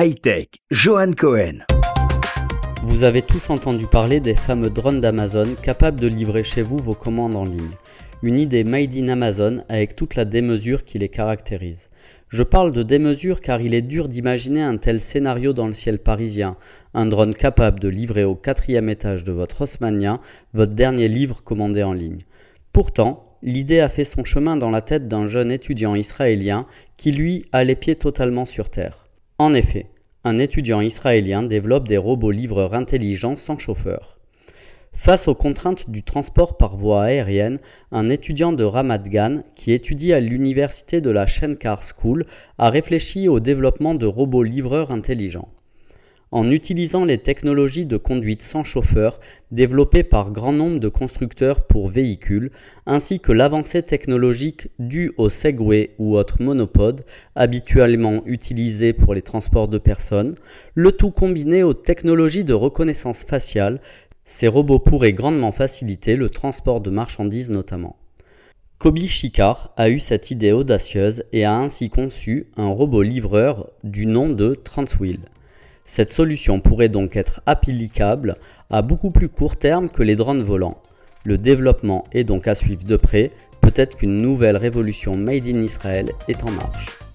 Hightech, Johan Cohen. Vous avez tous entendu parler des fameux drones d'Amazon capables de livrer chez vous vos commandes en ligne. Une idée made in Amazon avec toute la démesure qui les caractérise. Je parle de démesure car il est dur d'imaginer un tel scénario dans le ciel parisien, un drone capable de livrer au quatrième étage de votre Haussmannien votre dernier livre commandé en ligne. Pourtant, l'idée a fait son chemin dans la tête d'un jeune étudiant israélien qui lui a les pieds totalement sur terre. En effet, un étudiant israélien développe des robots livreurs intelligents sans chauffeur. Face aux contraintes du transport par voie aérienne, un étudiant de Ramat Gan, qui étudie à l'université de la Shenkar School, a réfléchi au développement de robots livreurs intelligents en utilisant les technologies de conduite sans chauffeur développées par grand nombre de constructeurs pour véhicules, ainsi que l'avancée technologique due au Segway ou autres monopodes habituellement utilisés pour les transports de personnes, le tout combiné aux technologies de reconnaissance faciale, ces robots pourraient grandement faciliter le transport de marchandises notamment. Kobi Shikar a eu cette idée audacieuse et a ainsi conçu un robot livreur du nom de Transwheel. Cette solution pourrait donc être applicable à beaucoup plus court terme que les drones volants. Le développement est donc à suivre de près, peut-être qu'une nouvelle révolution made in Israel est en marche.